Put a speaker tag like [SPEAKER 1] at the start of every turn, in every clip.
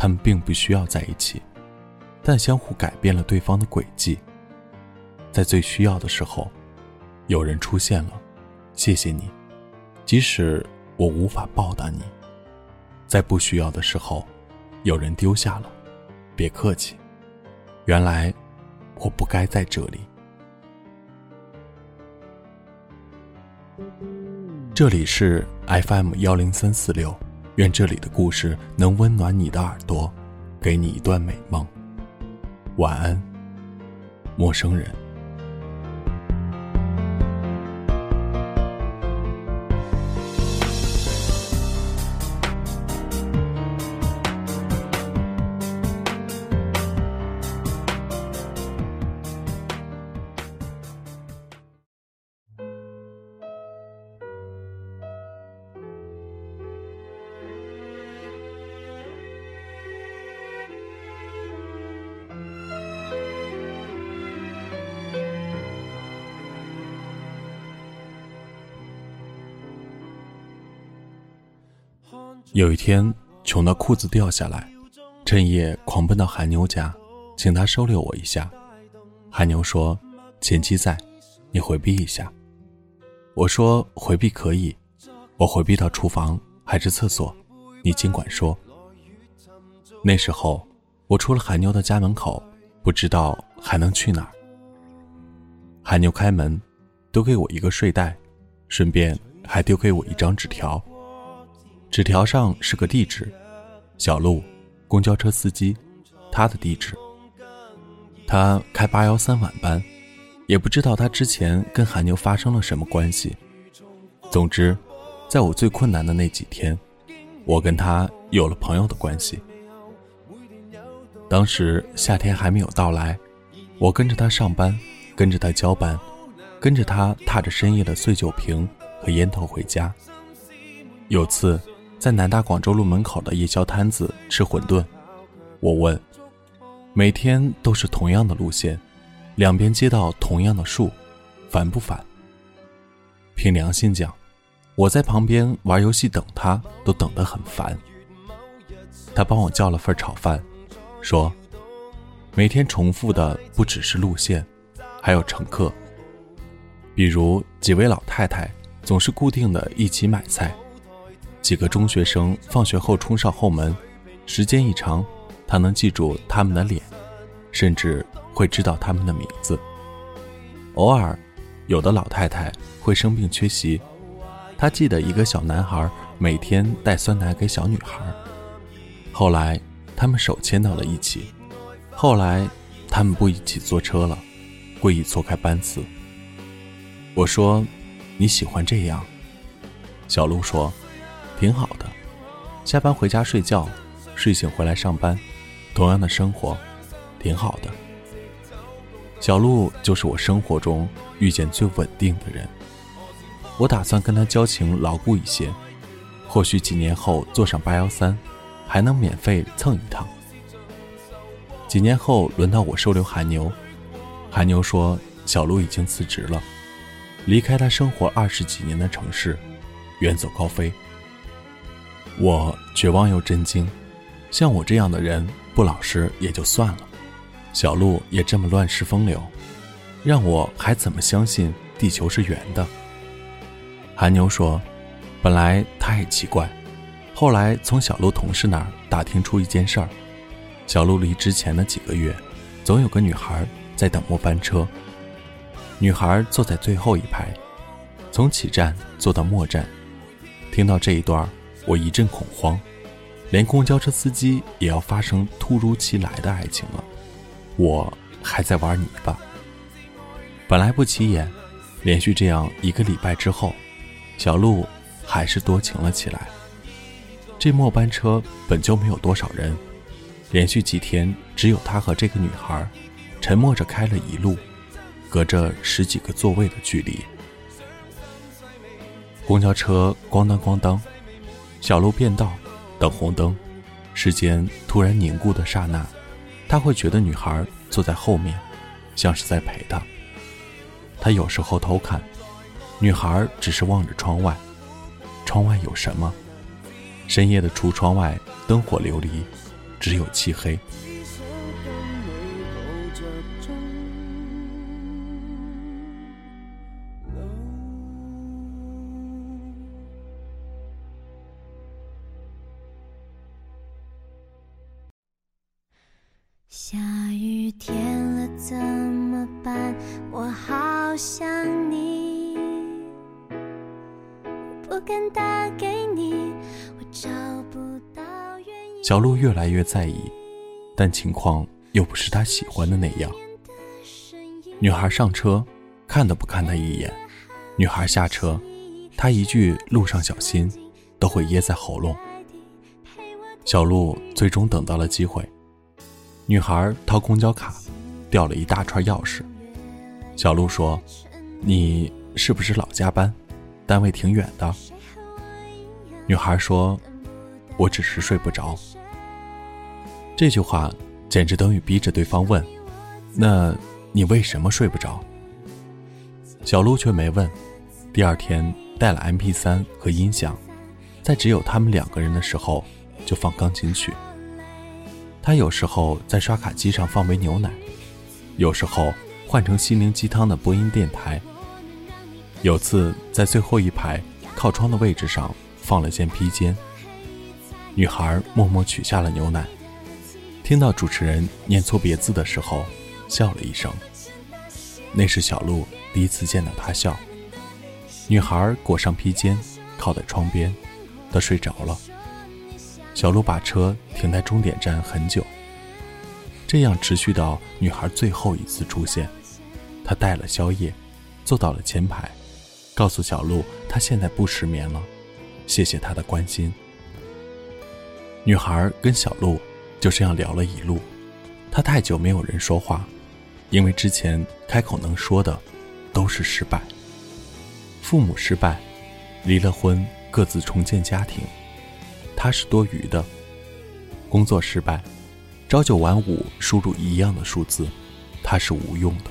[SPEAKER 1] 他们并不需要在一起，但相互改变了对方的轨迹。在最需要的时候，有人出现了，谢谢你，即使我无法报答你。在不需要的时候，有人丢下了，别客气。原来我不该在这里。这里是 FM 幺零三四六，愿这里的故事能温暖你的耳朵，给你一段美梦。晚安，陌生人。有一天，穷的裤子掉下来，趁夜狂奔到韩牛家，请他收留我一下。韩牛说：“前妻在，你回避一下。”我说：“回避可以，我回避到厨房还是厕所，你尽管说。”那时候，我出了韩牛的家门口，不知道还能去哪儿。韩牛开门，丢给我一个睡袋，顺便还丢给我一张纸条。纸条上是个地址，小路，公交车司机，他的地址。他开八幺三晚班，也不知道他之前跟韩牛发生了什么关系。总之，在我最困难的那几天，我跟他有了朋友的关系。当时夏天还没有到来，我跟着他上班，跟着他交班，跟着他踏着深夜的碎酒瓶和烟头回家。有次。在南大广州路门口的夜宵摊子吃馄饨，我问：“每天都是同样的路线，两边街道同样的树，烦不烦？”凭良心讲，我在旁边玩游戏等他，都等得很烦。他帮我叫了份炒饭，说：“每天重复的不只是路线，还有乘客，比如几位老太太总是固定的一起买菜。”几个中学生放学后冲上后门，时间一长，他能记住他们的脸，甚至会知道他们的名字。偶尔，有的老太太会生病缺席，他记得一个小男孩每天带酸奶给小女孩。后来，他们手牵到了一起。后来，他们不一起坐车了，故意错开班次。我说：“你喜欢这样？”小鹿说。挺好的，下班回家睡觉，睡醒回来上班，同样的生活，挺好的。小鹿就是我生活中遇见最稳定的人。我打算跟他交情牢固一些，或许几年后坐上八幺三，还能免费蹭一趟。几年后轮到我收留韩牛，韩牛说小鹿已经辞职了，离开他生活二十几年的城市，远走高飞。我绝望又震惊，像我这样的人不老实也就算了，小鹿也这么乱世风流，让我还怎么相信地球是圆的？韩牛说，本来他也奇怪，后来从小鹿同事那儿打听出一件事儿：小鹿离职前的几个月，总有个女孩在等末班车，女孩坐在最后一排，从起站坐到末站。听到这一段。我一阵恐慌，连公交车司机也要发生突如其来的爱情了，我还在玩泥巴。本来不起眼，连续这样一个礼拜之后，小鹿还是多情了起来。这末班车本就没有多少人，连续几天只有他和这个女孩，沉默着开了一路，隔着十几个座位的距离。公交车咣当咣当。小路变道，等红灯，时间突然凝固的刹那，他会觉得女孩坐在后面，像是在陪他。他有时候偷看，女孩只是望着窗外，窗外有什么？深夜的橱窗外灯火流离，只有漆黑。
[SPEAKER 2] 么办？我好想你，不敢打给你，我找不到原因。
[SPEAKER 1] 小鹿越来越在意，但情况又不是他喜欢的那样。女孩上车，看都不看他一眼；女孩下车，他一句“路上小心”都会噎在喉咙。小鹿最终等到了机会。女孩掏公交卡，掉了一大串钥匙。小鹿说：“你是不是老加班？单位挺远的。”女孩说：“我只是睡不着。”这句话简直等于逼着对方问：“那你为什么睡不着？”小鹿却没问。第二天带了 MP3 和音响，在只有他们两个人的时候就放钢琴曲。他有时候在刷卡机上放杯牛奶，有时候换成心灵鸡汤的播音电台。有次在最后一排靠窗的位置上放了件披肩，女孩默默取下了牛奶，听到主持人念错别字的时候，笑了一声。那是小鹿第一次见到他笑。女孩裹上披肩，靠在窗边，她睡着了。小鹿把车停在终点站很久，这样持续到女孩最后一次出现。他带了宵夜，坐到了前排，告诉小鹿他现在不失眠了，谢谢他的关心。女孩跟小鹿就这样聊了一路。她太久没有人说话，因为之前开口能说的都是失败，父母失败，离了婚，各自重建家庭。她是多余的，工作失败，朝九晚五输入一样的数字，他是无用的。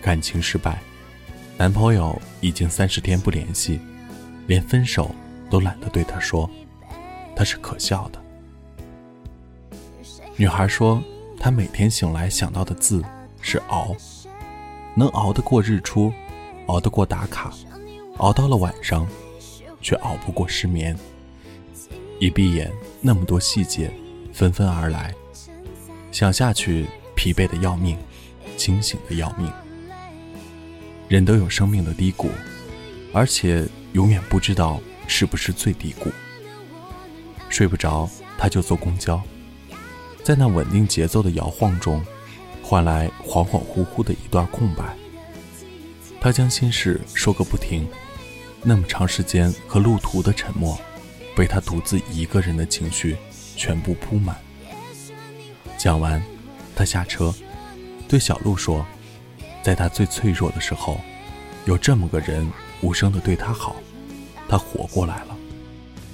[SPEAKER 1] 感情失败，男朋友已经三十天不联系，连分手都懒得对他说，他是可笑的。女孩说，她每天醒来想到的字是熬，能熬得过日出，熬得过打卡，熬到了晚上，却熬不过失眠。一闭眼，那么多细节纷纷而来，想下去疲惫的要命，清醒的要命。人都有生命的低谷，而且永远不知道是不是最低谷。睡不着，他就坐公交，在那稳定节奏的摇晃中，换来恍恍惚惚的一段空白。他将心事说个不停，那么长时间和路途的沉默。被他独自一个人的情绪全部铺满。讲完，他下车，对小鹿说：“在他最脆弱的时候，有这么个人无声的对他好，他活过来了。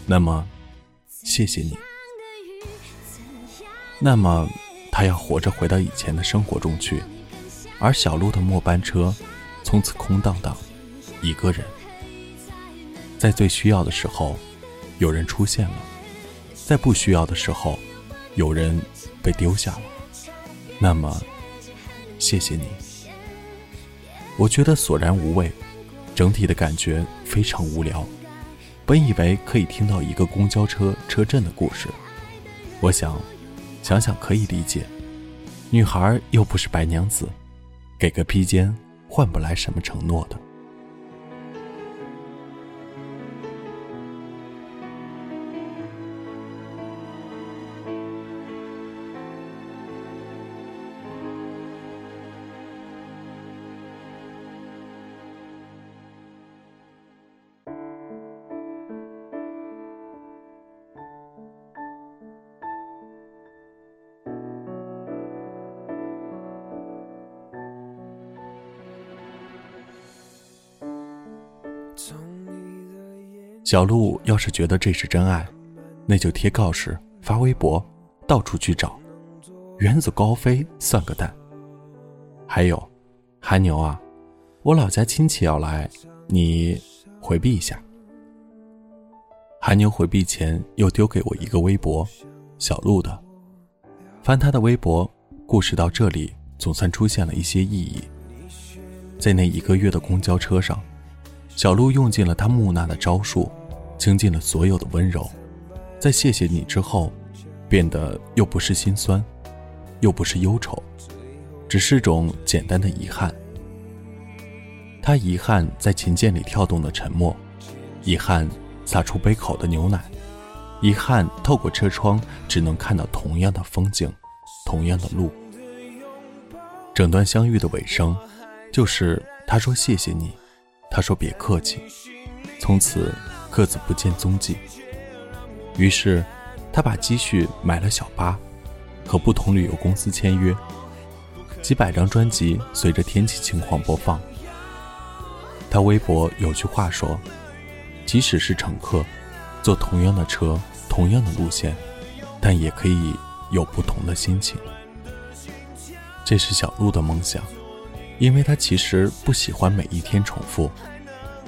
[SPEAKER 1] 那么，谢谢你。那么，他要活着回到以前的生活中去，而小鹿的末班车从此空荡荡，一个人，在最需要的时候。”有人出现了，在不需要的时候，有人被丢下了。那么，谢谢你。我觉得索然无味，整体的感觉非常无聊。本以为可以听到一个公交车车震的故事，我想，想想可以理解。女孩又不是白娘子，给个披肩换不来什么承诺的。小鹿要是觉得这是真爱，那就贴告示、发微博，到处去找，远走高飞算个蛋。还有，韩牛啊，我老家亲戚要来，你回避一下。韩牛回避前又丢给我一个微博，小鹿的，翻他的微博，故事到这里总算出现了一些意义。在那一个月的公交车上，小鹿用尽了他木讷的招数，倾尽了所有的温柔，在谢谢你之后，变得又不是心酸，又不是忧愁，只是种简单的遗憾。他遗憾在琴键里跳动的沉默，遗憾洒出杯口的牛奶，遗憾透过车窗只能看到同样的风景，同样的路。整段相遇的尾声。就是他说谢谢你，他说别客气，从此各自不见踪迹。于是，他把积蓄买了小巴，和不同旅游公司签约，几百张专辑随着天气情况播放。他微博有句话说：“即使是乘客，坐同样的车，同样的路线，但也可以有不同的心情。”这是小鹿的梦想。因为他其实不喜欢每一天重复，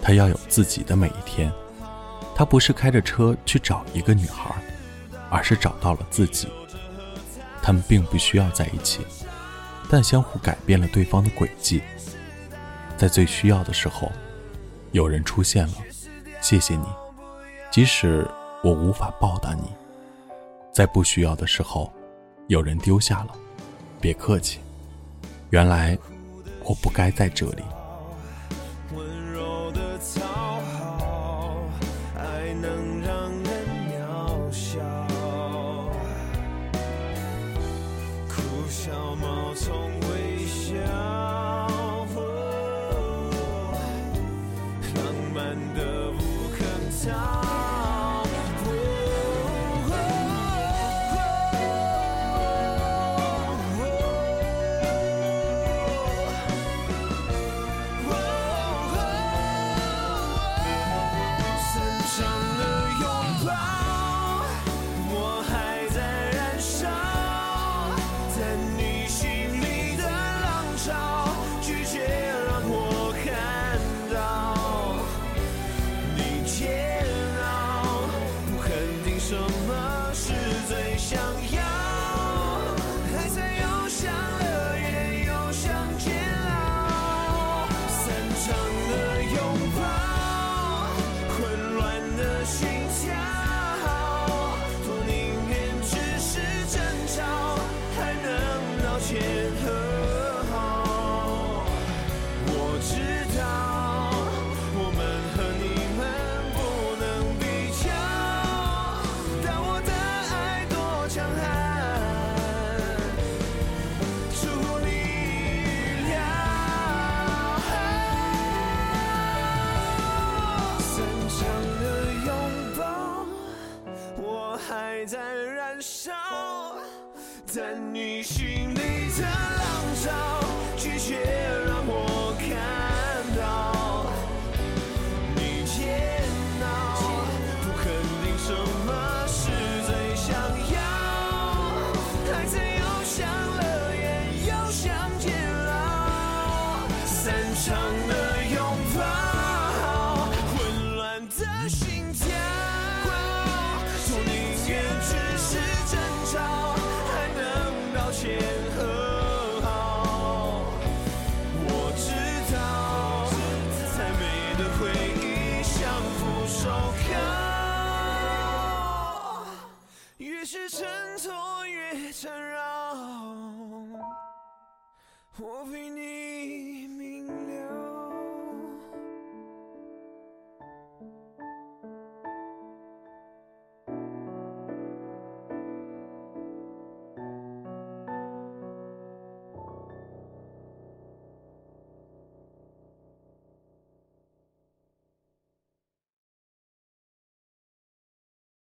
[SPEAKER 1] 他要有自己的每一天。他不是开着车去找一个女孩，而是找到了自己。他们并不需要在一起，但相互改变了对方的轨迹。在最需要的时候，有人出现了，谢谢你，即使我无法报答你。在不需要的时候，有人丢下了，别客气。原来。我不该在这里。
[SPEAKER 2] 在你心里的浪潮，拒绝让我看到。你煎熬，不肯定什么是最想要。孩子又想乐园，又想煎熬，散场了缠绕，我陪你。